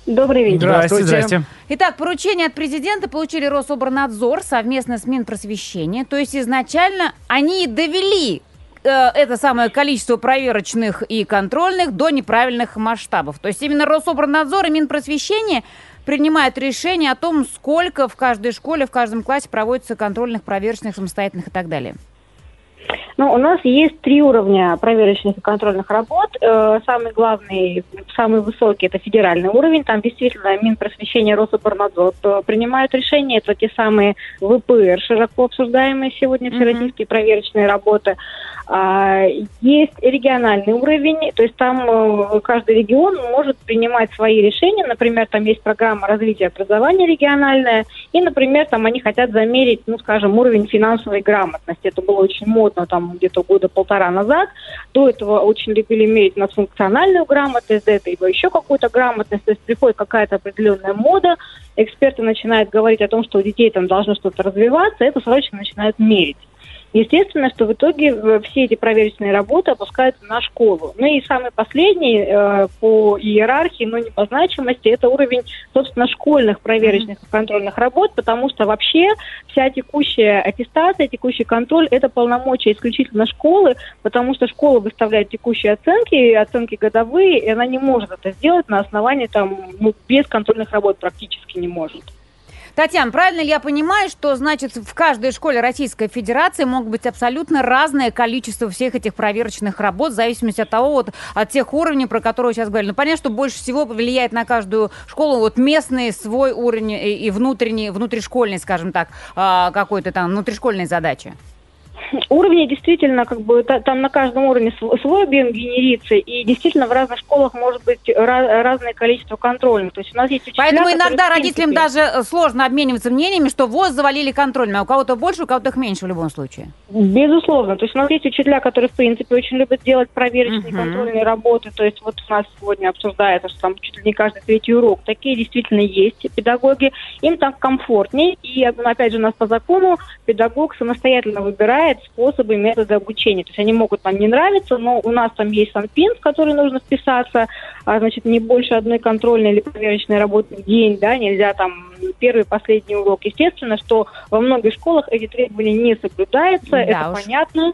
Добрый вечер. Здрасте, здрасте. Итак, поручение от президента получили Рособорнадзор совместно с Минпросвещения. То есть изначально они довели э, это самое количество проверочных и контрольных до неправильных масштабов. То есть именно Рособорнадзор и Минпросвещение принимают решение о том, сколько в каждой школе, в каждом классе проводится контрольных, проверочных, самостоятельных и так далее. Ну, у нас есть три уровня проверочных и контрольных работ. Э, Самый главный, самый высокий – это федеральный уровень. Там действительно Минпросвещение, Рособорнадзор э, принимают решения. Это те самые ВПР, широко обсуждаемые сегодня всероссийские проверочные работы. А, Есть региональный уровень, то есть там э, каждый регион может принимать свои решения. Например, там есть программа развития образования региональная, и, например, там они хотят замерить, ну, скажем, уровень финансовой грамотности. Это было очень модно там где-то года полтора назад. До этого очень любили мерить на функциональную грамотность, до этого еще какую-то грамотность. То есть приходит какая-то определенная мода, эксперты начинают говорить о том, что у детей там должно что-то развиваться, это срочно начинают мерить. Естественно, что в итоге э, все эти проверочные работы опускаются на школу. Ну и самый последний э, по иерархии, но не по значимости, это уровень, собственно, школьных проверочных и контрольных работ, потому что вообще вся текущая аттестация, текущий контроль – это полномочия исключительно школы, потому что школа выставляет текущие оценки, оценки годовые, и она не может это сделать на основании там, ну, без контрольных работ практически не может. Татьяна, правильно ли я понимаю, что, значит, в каждой школе Российской Федерации могут быть абсолютно разное количество всех этих проверочных работ, в зависимости от того, вот, от тех уровней, про которые вы сейчас говорили. Ну, понятно, что больше всего влияет на каждую школу вот местный свой уровень и, внутренний, внутришкольный, скажем так, а, какой-то там внутришкольной задачи. Уровни действительно, как бы, та- там на каждом уровне св- свой объем генерится, и действительно в разных школах может быть ра- разное количество контрольных. То есть у нас есть учителя, Поэтому иногда родителям принципе, даже э, сложно обмениваться мнениями, что ВОЗ завалили контрольными, а у кого-то больше, у кого-то их меньше в любом случае. Безусловно. То есть у нас есть учителя, которые, в принципе, очень любят делать проверочные Мгм. контрольные работы. То есть вот у нас сегодня обсуждается, что там чуть ли не каждый третий урок. Такие действительно есть педагоги. Им там комфортнее. И, опять же, у нас по закону педагог самостоятельно выбирает способы и методы обучения. То есть они могут нам не нравиться, но у нас там есть санпин, в который нужно вписаться. А, значит, не больше одной контрольной или проверочной работы в день, да, нельзя там первый, последний урок. Естественно, что во многих школах эти требования не соблюдаются, Да это уж. понятно.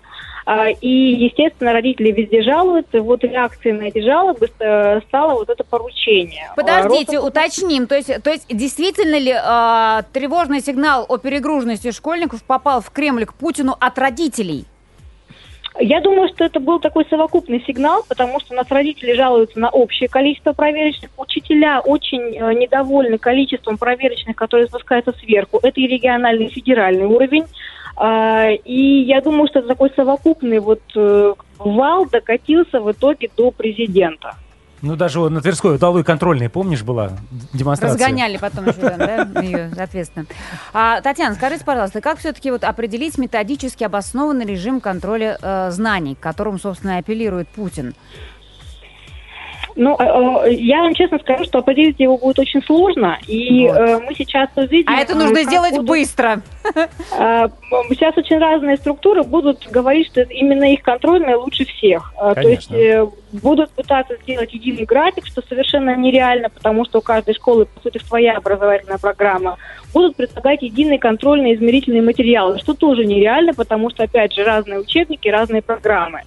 А, И, естественно, родители везде жалуются. И Вот реакцией на эти жалобы э, стало вот это поручение. А, Подождите, Рособ- уточним. То есть, то есть действительно ли а, тревожный сигнал о перегруженности школьников попал в Кремль к Путину от родителей? Я думаю, что это был такой совокупный сигнал, потому что у нас родители жалуются на общее количество проверочных. Учителя очень э, недовольны количеством проверочных, которые спускаются сверху. Это и региональный, и федеральный уровень. А, И я думаю, что это такой совокупный вот э, вал докатился в итоге до президента. Ну, даже вот на Тверской удалой контрольной, помнишь, была демонстрация? Разгоняли потом еще, да, ее, соответственно. А, Татьяна, скажите, пожалуйста, как все-таки вот определить методически обоснованный режим контроля э, знаний, к которому, собственно, и апеллирует Путин? Ну, э, э, я вам честно скажу, что определить его будет очень сложно, и Вот. э, мы сейчас увидим... А это нужно сделать будут- быстро. Э, Сейчас очень разные структуры будут говорить, что именно их контрольные лучше всех. Э, То есть Конечно. э, будут пытаться сделать единый график, что совершенно нереально, потому что у каждой школы, по сути, своя образовательная программа. Будут предлагать единые контрольные измерительные материалы, что тоже нереально, потому что, опять же, разные учебники, разные программы.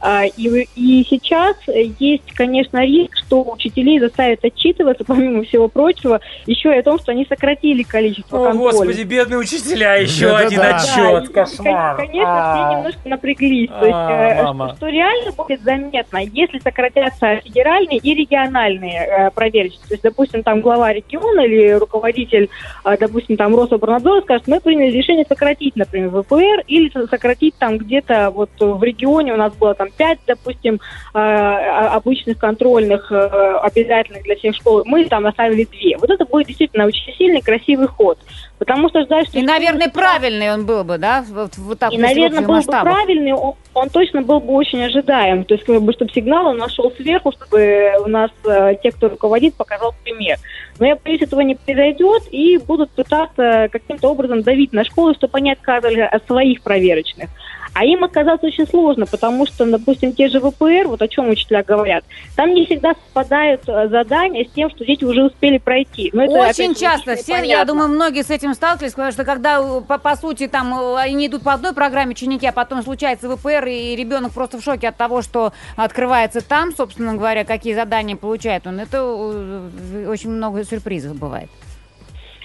А, И, и сейчас э, есть, конечно, риск, что учителей заставят отчитываться, помимо всего прочего, еще и о том, что они сократили количество О, контролей. господи, бедные учителя, еще Да-да-да. один Да, отчет, и, кошмар. кон- Конечно, А. все немножко напряглись. То есть, А, э, мама. что, реально будет заметно, если сократятся федеральные и региональные э, проверочные. То есть, допустим, там глава региона или руководитель, э, допустим, там Рособорнадзора скажет, мы приняли решение сократить, например, ВПР или со- сократить там где-то вот в регионе у нас было там 5, допустим, э, обычных контрольных э, обязательных для всех школ. Мы там оставили 2. Вот это будет действительно очень сильный, красивый ход. Потому что ждать, что И, наверное, правильный он был бы, да, вот, вот так, и, наверное, был бы масштабах. правильный, он, он точно был бы очень ожидаем. То есть, как бы, чтобы сигнал он нашел сверху, чтобы у нас э, те, кто руководит, показал пример. Но я боюсь, этого не произойдет, и будут пытаться каким-то образом давить на школы, чтобы они отказывали от своих проверочных. А им оказаться очень сложно, потому что, допустим, те же ВПР, вот о чем учителя говорят, там не всегда совпадают э, задания с тем, что дети уже успели пройти. Но это, опять Очень же, часто. Все, я думаю, многие с этим сталкивались, потому что когда, э, по, по сути, там э, они идут по одной программе ученики, а потом случается ВПР, и ребенок просто в шоке от того, что открывается там, собственно говоря, какие задания получает он, это очень много сюрпризов бывает.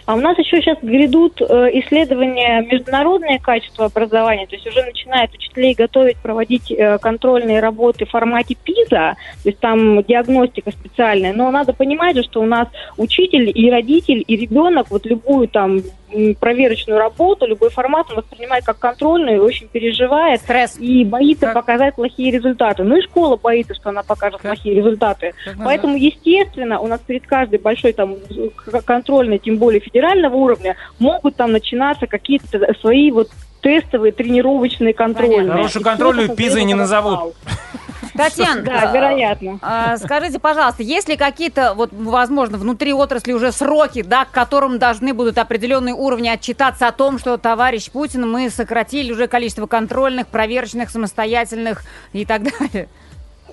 А у нас еще сейчас грядут э, исследования международное качество образования, то есть уже начинают учителей готовить, проводить э, контрольные работы в формате ПИЗа, то есть там диагностика специальная, но надо понимать что у нас учитель и родитель, и ребенок вот любую там проверочную работу, любой формат он воспринимает как контрольную и очень переживает Стресс. и боится Как- показать плохие результаты. Ну и школа боится, что она покажет Как- плохие результаты. Как Поэтому, естественно, у нас перед каждой большой там контрольной, тем более федерального уровня, могут там начинаться какие-то свои вот тестовые, тренировочные контрольные. Хорошую контрольную пизой не назовут. Татьяна, Да, вероятно. а, скажите, пожалуйста, есть ли какие-то, вот, возможно, внутри отрасли уже сроки, да, к которым должны будут определенные уровни отчитаться о том, что, товарищ Путин, мы сократили уже количество контрольных, проверочных, самостоятельных и так далее?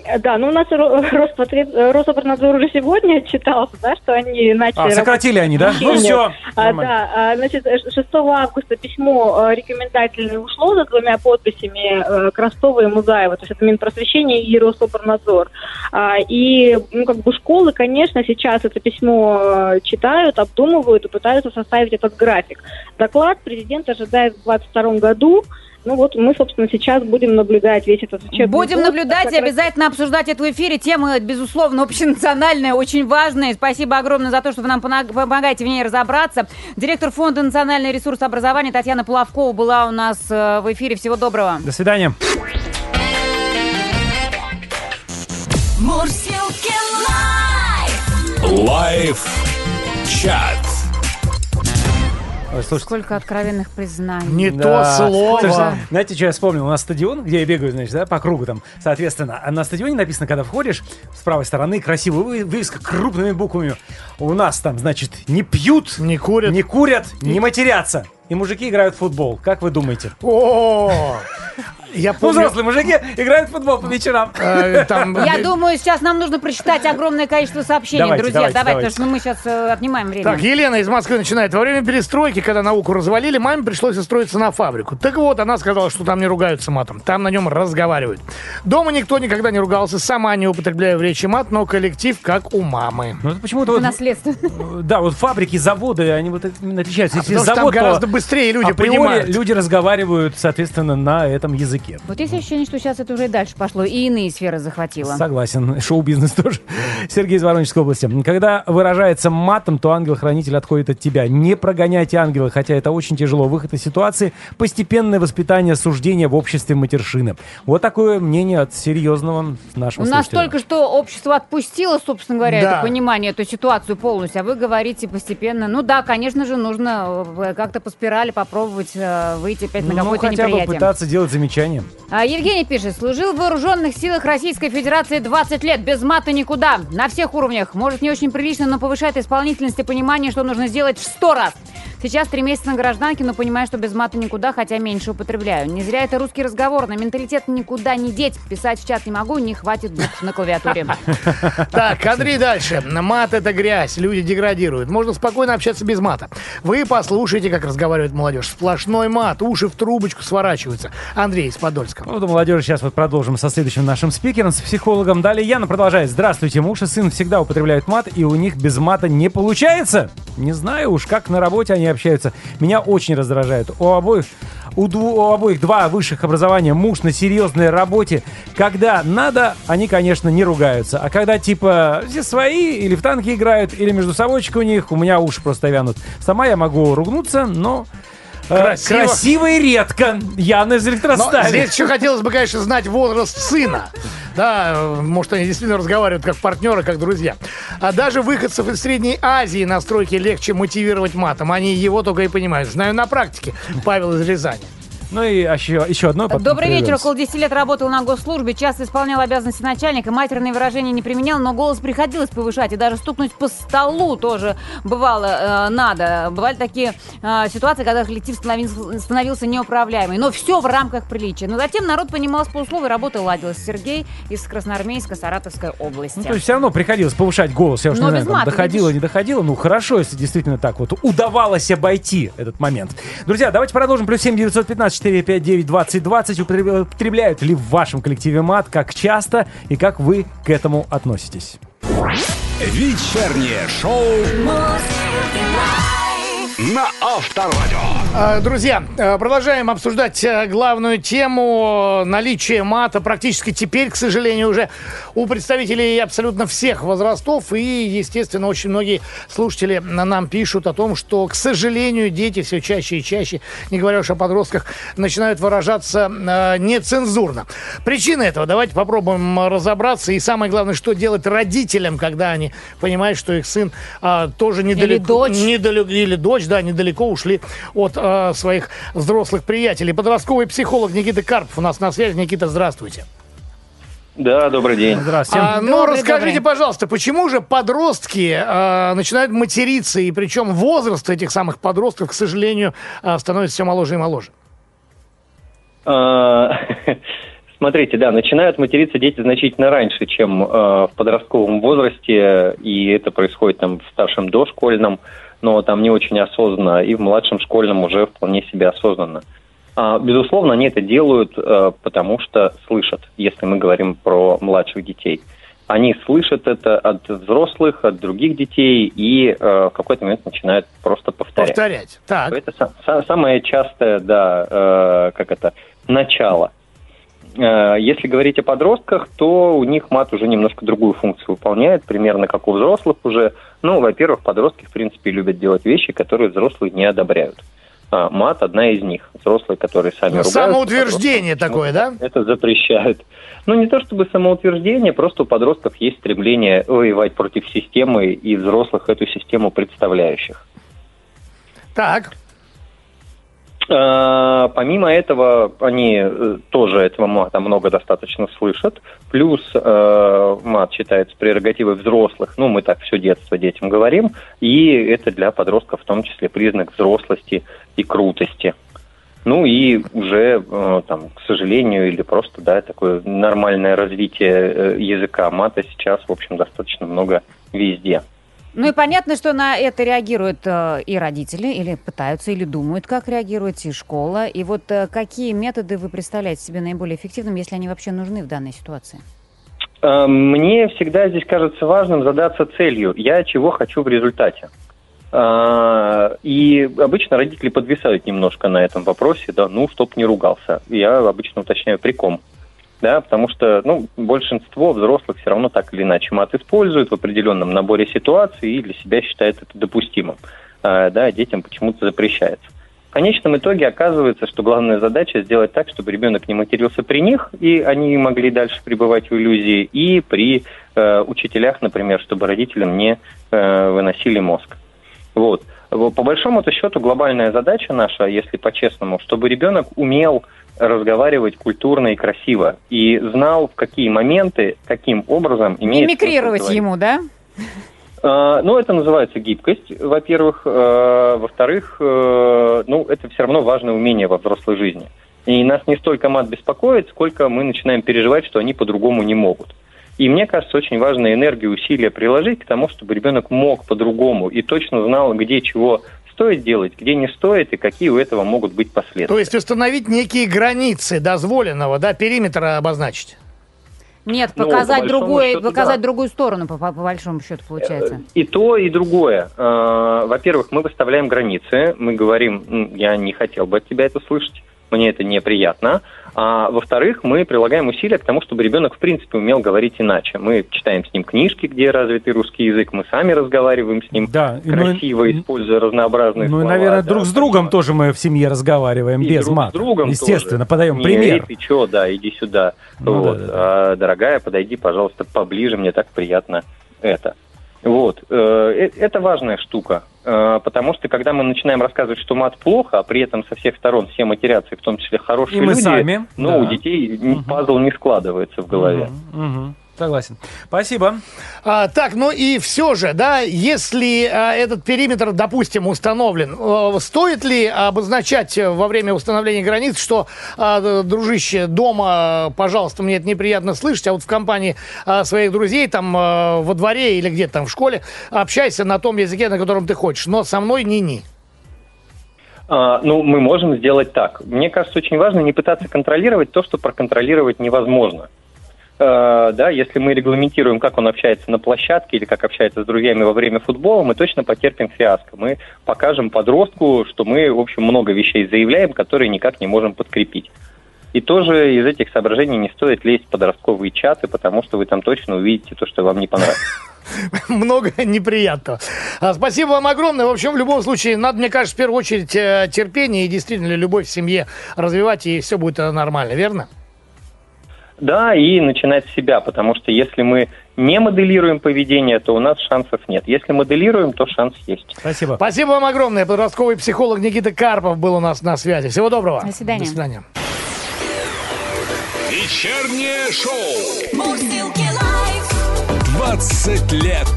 Э, Да, ну у нас Ро- Роспотреб... э, Рособорнадзор уже сегодня отчитался, да, что они начали... А, сократили они, да? Ну все. А, да, а, значит, э, 6 августа письмо э, рекомендательное ушло за двумя подписями э, Крастова и Музаева, то есть это Минпросвещение и Рособорнадзор. А, И, ну, как бы школы, конечно, сейчас это письмо э, читают, обдумывают и пытаются составить этот график. Доклад президент ожидает в 2022 году. Ну вот мы, собственно, сейчас будем наблюдать весь этот учебный Будем год, наблюдать и обязательно обсуждать это в эфире. Тема, безусловно, общенациональная, очень важная. Спасибо огромное за то, что вы нам помогаете в ней разобраться. Директор Фонда национальный ресурс образования Татьяна Половкова была у нас э, в эфире. Всего доброго. До свидания. Live chat. Ой, слушайте, Сколько откровенных признаний. Не Да. то слово. Слушайте, знаете, что я вспомнил? У нас стадион, где я бегаю, значит, да, по кругу там, соответственно. А на стадионе написано, когда входишь, с правой стороны красивая вы- вывеска крупными буквами. У нас там, значит, не пьют, Не курят. не курят, не матерятся. И мужики играют в футбол. Как вы думаете? О, я Ну, помню, взрослые мужики играют в футбол по вечерам. э, там... Я думаю, сейчас нам нужно прочитать огромное количество сообщений, друзья. давайте, Давай, давайте. потому что мы сейчас э, отнимаем время. Так, Елена из Москвы начинает. Во время перестройки, когда науку развалили, маме пришлось устроиться на фабрику. Так вот, она сказала, что там не ругаются матом, там на нем разговаривают. Дома никто никогда не ругался, сама не употребляю в речи мат, но коллектив как у мамы. Ну, это почему-то вот, наследство. да, вот фабрики, заводы, они вот отличаются. Если Потому что там завод, гораздо быстрее люди априори понимают. люди разговаривают, соответственно, на этом языке. Языке. Вот есть ощущение, что сейчас это уже и дальше пошло, и иные сферы захватило. Согласен. Шоу-бизнес тоже. Сергей из Воронежской области. Когда выражается матом, то ангел-хранитель отходит от тебя. Не прогоняйте ангела, хотя это очень тяжело. Выход из ситуации – постепенное воспитание суждения в обществе матершины. Вот такое мнение от серьезного нашего У нас слушателя. только что общество отпустило, собственно говоря, Да. это понимание, эту ситуацию полностью, а вы говорите постепенно. Ну да, конечно же, нужно э, как-то по спирали попробовать э, выйти опять на Ну, какое-то хотя бы пытаться делать замечания. А, Евгений пишет, служил в вооруженных силах Российской Федерации 20 лет, без мата никуда, на всех уровнях. Может, не очень прилично, но повышает исполнительность и понимание, что нужно сделать в 100 раз. Сейчас три месяца на гражданке, но понимаю, что без мата никуда, хотя меньше употребляю. Не зря это русский разговор, на менталитет никуда не деть. Писать в чат не могу, не хватит букв на клавиатуре. Так, Андрей, дальше. Мат – это грязь, люди деградируют. Можно спокойно общаться без мата. Вы послушайте, как разговаривает молодежь. Сплошной мат, уши в трубочку сворачиваются. Андрей из Подольска. Вот у молодежи сейчас вот продолжим со следующим нашим спикером, с психологом. Далее Яна продолжает. Здравствуйте, муж и сын всегда употребляют мат, и у них без мата не получается. Не знаю уж, как на работе они общаются. Меня очень раздражает. У обоих у, дву- у обоих два высших образования, муж на серьезной работе. Когда надо, они, конечно, не ругаются. А когда, типа, все свои, или в танки играют, или между собойчик у них, у меня уши просто вянут. Сама я могу ругнуться, но... Красиво. красиво и редко. Яна из Но электростали. здесь еще хотелось бы, конечно, знать возраст сына. Да, может, они действительно разговаривают как партнеры, как друзья. А даже выходцев из Средней Азии на стройке легче мотивировать матом. Они его только и понимают. Знаю на практике. Павел из Рязани. Ну и еще, еще одно. Добрый вечер. прервемся. Около 10 лет работал на госслужбе, часто исполнял обязанности начальника, матерные выражения не применял, но голос приходилось повышать, и даже стукнуть по столу тоже бывало э, надо. Бывали такие э, ситуации, когда коллектив становился, становился неуправляемый, но все в рамках приличия. Но затем народ понимал с полуслова, и работа ладилась. Сергей из Красноармейска, Саратовской области. Ну, то есть все равно приходилось повышать голос. Я уж Но не знаю, мата, доходило, видишь. не доходило. Ну, хорошо, если действительно так вот удавалось обойти этот момент. Друзья, давайте продолжим. Плюс 7 915 459 20 20. Употреб- Употребляют ли в вашем коллективе мат? Как часто? И как вы к этому относитесь? Вечернее шоу на Авторадио. А, Друзья, э, продолжаем обсуждать э, главную тему наличия мата практически теперь, к сожалению, уже у представителей абсолютно всех возрастов. И, естественно, очень многие слушатели на- нам пишут о том, что, к сожалению, дети все чаще и чаще, не говоря уж о подростках, начинают выражаться э, нецензурно. Причины этого давайте попробуем разобраться. И самое главное, что делать родителям, когда они понимают, что их сын а, тоже недалеко, дочь. недалеко, или дочь, да, недалеко ушли от э, своих взрослых приятелей. Подростковый психолог Никита Карпов у нас на связи. Никита, здравствуйте. Да, добрый день. Здравствуйте. А, ну, Добрый, расскажите, добрый. пожалуйста, почему же подростки э, начинают материться, и причем возраст этих самых подростков, к сожалению, э, становится все моложе и моложе? А, Смотрите, да, начинают материться дети значительно раньше, чем э, в подростковом возрасте, и это происходит там в старшем дошкольном, но там не очень осознанно, и в младшем школьном уже вполне себе осознанно. А, безусловно, они это делают, э, потому что слышат, если мы говорим про младших детей. Они слышат это от взрослых, от других детей, и э, в какой-то момент начинают просто повторять. Повторять. Так. Это са- самое частое, да, э, как это, начало. Э, Если говорить о подростках, то у них мат уже немножко другую функцию выполняет, примерно как у взрослых уже. Ну, во-первых, подростки, в принципе, любят делать вещи, которые взрослые не одобряют. А, мат одна из них. Взрослые, которые сами ругаются. Самоутверждение такое, да? Это запрещают. Ну, не то чтобы самоутверждение, просто у подростков есть стремление воевать против системы и взрослых эту систему представляющих. Так. Э, Помимо этого, они э, тоже этого мата много достаточно слышат. Плюс э, мат считается прерогативой взрослых. Ну, мы так все детство детям говорим. И это для подростков в том числе признак взрослости и крутости. Ну и уже, э, там, к сожалению, или просто, да, такое нормальное развитие языка мата сейчас, в общем, достаточно много везде. Ну и понятно, что на это реагируют э, и родители, или пытаются, или думают, как реагировать, и школа. И вот э, какие методы вы представляете себе наиболее эффективными, если они вообще нужны в данной ситуации? Э, Мне всегда здесь кажется важным задаться целью. Я чего хочу в результате. А, И обычно родители подвисают немножко на этом вопросе, да, ну, чтоб не ругался. Я обычно уточняю, при ком. Да, потому что, ну, большинство взрослых все равно так или иначе мат используют в определенном наборе ситуаций и для себя считают это допустимым. А, Да, детям почему-то запрещается. В конечном итоге оказывается, что главная задача сделать так, чтобы ребенок не матерился при них, и они могли дальше пребывать в иллюзии, и при э, учителях, например, чтобы родителям не э, выносили мозг. Вот. По большому-то счету глобальная задача наша, если по-честному, чтобы ребенок умел разговаривать культурно и красиво и знал, в какие моменты, каким образом имеет Мимикрировать ему, да? А, Ну, это называется гибкость, во-первых. А, Во-вторых, э, ну, это все равно важное умение во взрослой жизни. И нас не столько мат беспокоит, сколько мы начинаем переживать, что они по-другому не могут. И мне кажется, очень важно энергию, усилия приложить к тому, чтобы ребенок мог по-другому и точно знал, где чего стоит делать, где не стоит и какие у этого могут быть последствия. То есть установить некие границы дозволенного, да, периметра обозначить. Нет, Ну, по показать, другой, счету, показать да. другую сторону, по, по- по большому счету, получается. И то, и другое. Э, Во-первых, мы выставляем границы, мы говорим, «М, я не хотел бы от тебя это слышать, мне это неприятно. А во-вторых, мы прилагаем усилия к тому, чтобы ребенок в принципе умел говорить иначе. Мы читаем с ним книжки, где развитый русский язык, мы сами разговариваем с ним Да, и ну красиво, используя разнообразные Ну и, слова. наверное, да, друг с другом тоже мы в семье разговариваем и без друг мата. с другом Естественно, тоже. подаем Не пример. ты чё, да, иди сюда. Ну вот. да, да, А, дорогая, подойди, пожалуйста, поближе, мне так приятно это. Вот. Э, э, Это важная штука, потому что когда мы начинаем рассказывать, что мат плохо, а при этом со всех сторон все матерятся, в том числе хорошие И мы люди, сами, ну, да. у детей м, пазл не складывается в голове. Мгм. Согласен. Спасибо. А, так, ну и все же, да, если а, этот периметр, допустим, установлен, э, стоит ли обозначать во время установления границ, что, а, дружище, дома, пожалуйста, мне это неприятно слышать, а вот в компании а, своих друзей, там, э, во дворе или где-то там в школе, общайся на том языке, на котором ты хочешь, но со мной ни-ни. А, ну, мы можем сделать так. Мне кажется, очень важно не пытаться контролировать то, что проконтролировать невозможно. Э, да, если мы регламентируем, как он общается на площадке или как общается с друзьями во время футбола, мы точно потерпим фиаско. Мы покажем подростку, что мы, в общем, много вещей заявляем, которые никак не можем подкрепить. И тоже из этих соображений не стоит лезть в подростковые чаты, потому что вы там точно увидите то, что вам не понравится. много неприятного. А, Спасибо вам огромное. В общем, в любом случае, надо, мне кажется, в первую очередь э, терпение и действительно любовь в семье развивать, и все будет нормально, верно? Да, и начинать с себя, потому что если мы не моделируем поведение, то у нас шансов нет. Если моделируем, то шанс есть. Спасибо. Спасибо вам огромное. Подростковый психолог Никита Карпов был у нас на связи. Всего доброго. До свидания. До свидания. Вечернее шоу. Мурзилки Live. 20 лет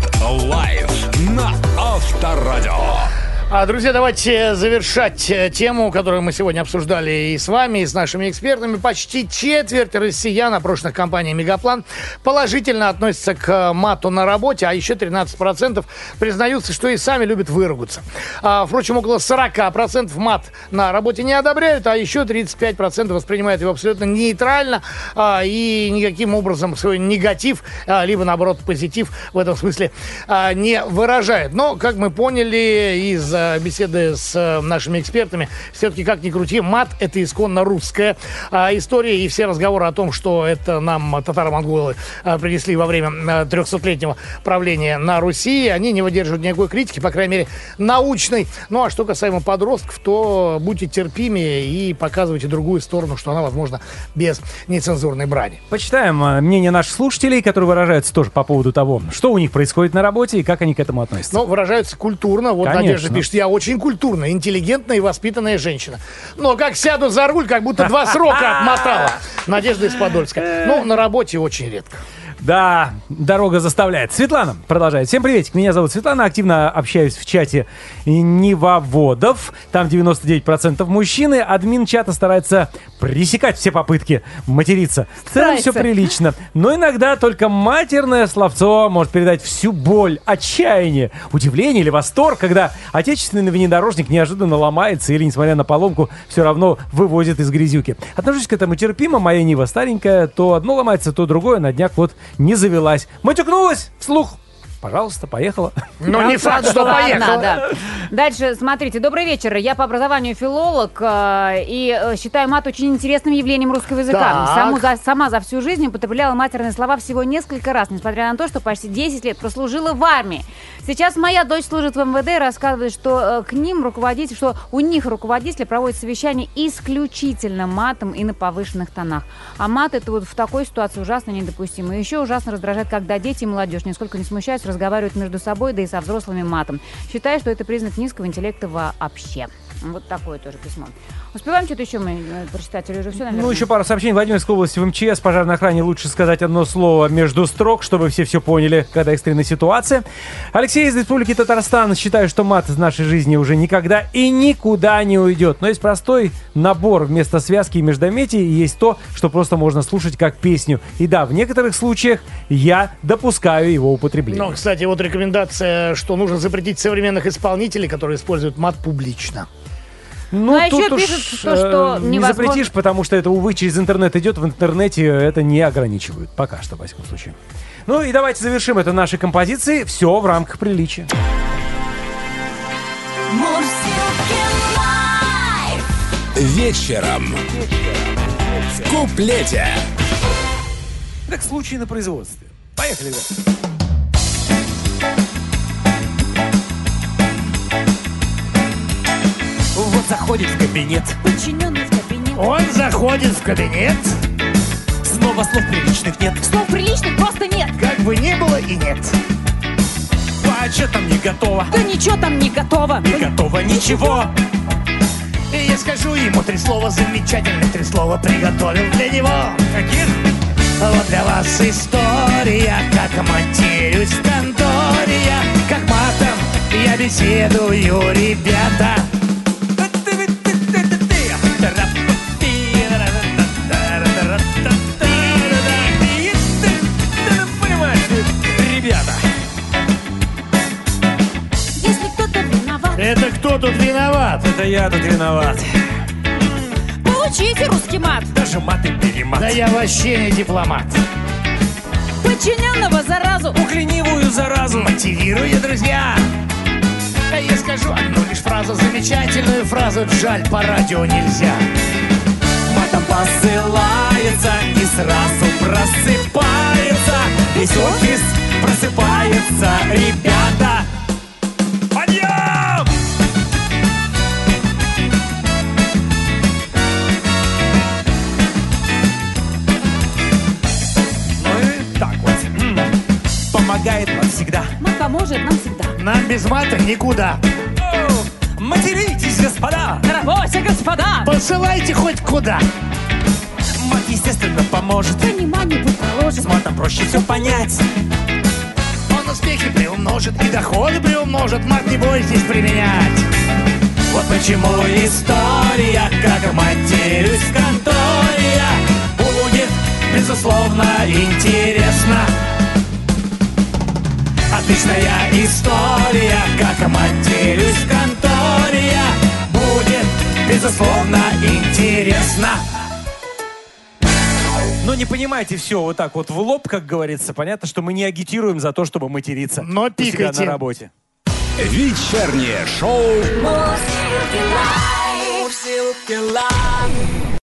Live на Авторадио. А, друзья, давайте завершать э, тему, которую мы сегодня обсуждали и с вами, и с нашими экспертами. Почти четверть россиян опрошенных компанией «Мегаплан» положительно относятся к э, мату на работе, а еще 13% признаются, что и сами любят выругаться. А, впрочем, около 40% мат на работе не одобряют, а еще 35% воспринимают его абсолютно нейтрально а, и никаким образом свой негатив, а, либо наоборот позитив в этом смысле а, не выражают. Но, как мы поняли из беседы с а, нашими экспертами, все-таки как ни крути, мат это исконно русская история, и все разговоры о том, что это нам татаро-монголы а, принесли во время а, 300-летнего правления на Руси, они не выдерживают никакой критики, по крайней мере, научной. Ну, а что касаемо подростков, то будьте терпимее и показывайте другую сторону, что она, возможно, без нецензурной брани. Почитаем э, мнение наших слушателей, которые выражаются тоже по поводу того, что у них происходит на работе и как они к этому относятся. Но выражаются культурно. Вот Конечно. Надежда пишет, я очень культурная, интеллигентная и воспитанная женщина. Но как сяду за руль, как будто два срока отмотала. Надежда из Подольска. Ну, на работе очень редко. Да, дорога заставляет. Светлана продолжает. Всем приветик, меня зовут Светлана, активно общаюсь в чате Невоводов. Там 99% мужчины. Админ чата старается пресекать все попытки материться. В целом все прилично. Но иногда только матерное словцо может передать всю боль, отчаяние, удивление или восторг, когда отечественный внедорожник неожиданно ломается или, несмотря на поломку, все равно вывозит из грязюки. Отношусь к этому терпимо. Моя Нива старенькая. То одно ломается, то другое. На днях вот не завелась. Матюкнулась вслух. Пожалуйста, поехала. Но не факт, что поехала. да. Дальше, смотрите. Добрый вечер. Я по образованию филолог э, и э, считаю мат очень интересным явлением русского языка. Так. Саму за- сама за всю жизнь употребляла матерные слова всего несколько раз, несмотря на то, что почти 10 лет прослужила в армии. Сейчас моя дочь служит в МВД и рассказывает, что э, к ним руководитель, что у них руководители проводят совещание исключительно матом и на повышенных тонах. А мат это вот в такой ситуации ужасно недопустимо. И еще ужасно раздражает, когда дети и молодежь нисколько не смущаются, разговаривают между собой, да и со взрослыми матом. Считаю, что это признак низкого интеллекта вообще. Вот такое тоже письмо. Успеваем что-то еще мы э, прочитать или уже все, наверное? Ну, еще пару сообщений. Владимирской области в МЧС пожарной охране лучше сказать одно слово между строк, чтобы все все поняли, когда экстренная ситуация. Алексей из Республики Татарстан считает, что мат из нашей жизни уже никогда и никуда не уйдет. Но есть простой набор вместо связки и междометий, и есть то, что просто можно слушать как песню. И да, в некоторых случаях я допускаю его употребление. Но, кстати, вот рекомендация, что нужно запретить современных исполнителей, которые используют мат публично. Ну, а тут еще уж, пишут, что- что э, не невозможно- запретишь, потому что это, увы, через интернет идет. В интернете это не ограничивают. Пока что, во всяком случае. Ну и давайте завершим это нашей композицией. Все в рамках приличия. Вечером. В куплете. Как случай на производстве. Поехали, ребята. Вот заходит в кабинет, Подчиненный в кабинет. Он заходит в кабинет, снова слов приличных нет. Слов приличных просто нет. как бы ни было и нет. А что там не готово? Да ничего там не готово. Не готово ничего. И я скажу ему три слова замечательных, три слова приготовил для него. Каких? Вот для вас история, как матерюсь в конторе как матом я беседую, ребята. Это кто тут виноват? это я тут виноват. получите русский мат. Даже мат и перемат. Да я вообще не дипломат. Подчиненного заразу. Ух, ленивую заразу. Мотивирую, друзья. А я скажу одну лишь фразу, замечательную фразу, жаль, по радио нельзя. Матом посылается и сразу просыпается. Весь офис просыпается, ребята. Помогает нам всегда. Мат поможет нам всегда. Нам без мата никуда. О, Материтесь, господа! На работе, господа. Посылайте хоть куда. Мат, естественно, поможет. Понимание будет С положено. матом проще все понять. Он успехи приумножит и доходы приумножит. Мат не бой здесь применять. Вот почему история, как матерюсь в конторе, я, будет, безусловно, интересна. Отличная история, как матерюсь в конторе, будет, безусловно, интересна. Но не понимаете все вот так вот в лоб, как говорится. Понятно, что мы не агитируем за то, чтобы материться. Но у себя пикайте. на работе. Вечернее шоу Мурзилки лайф.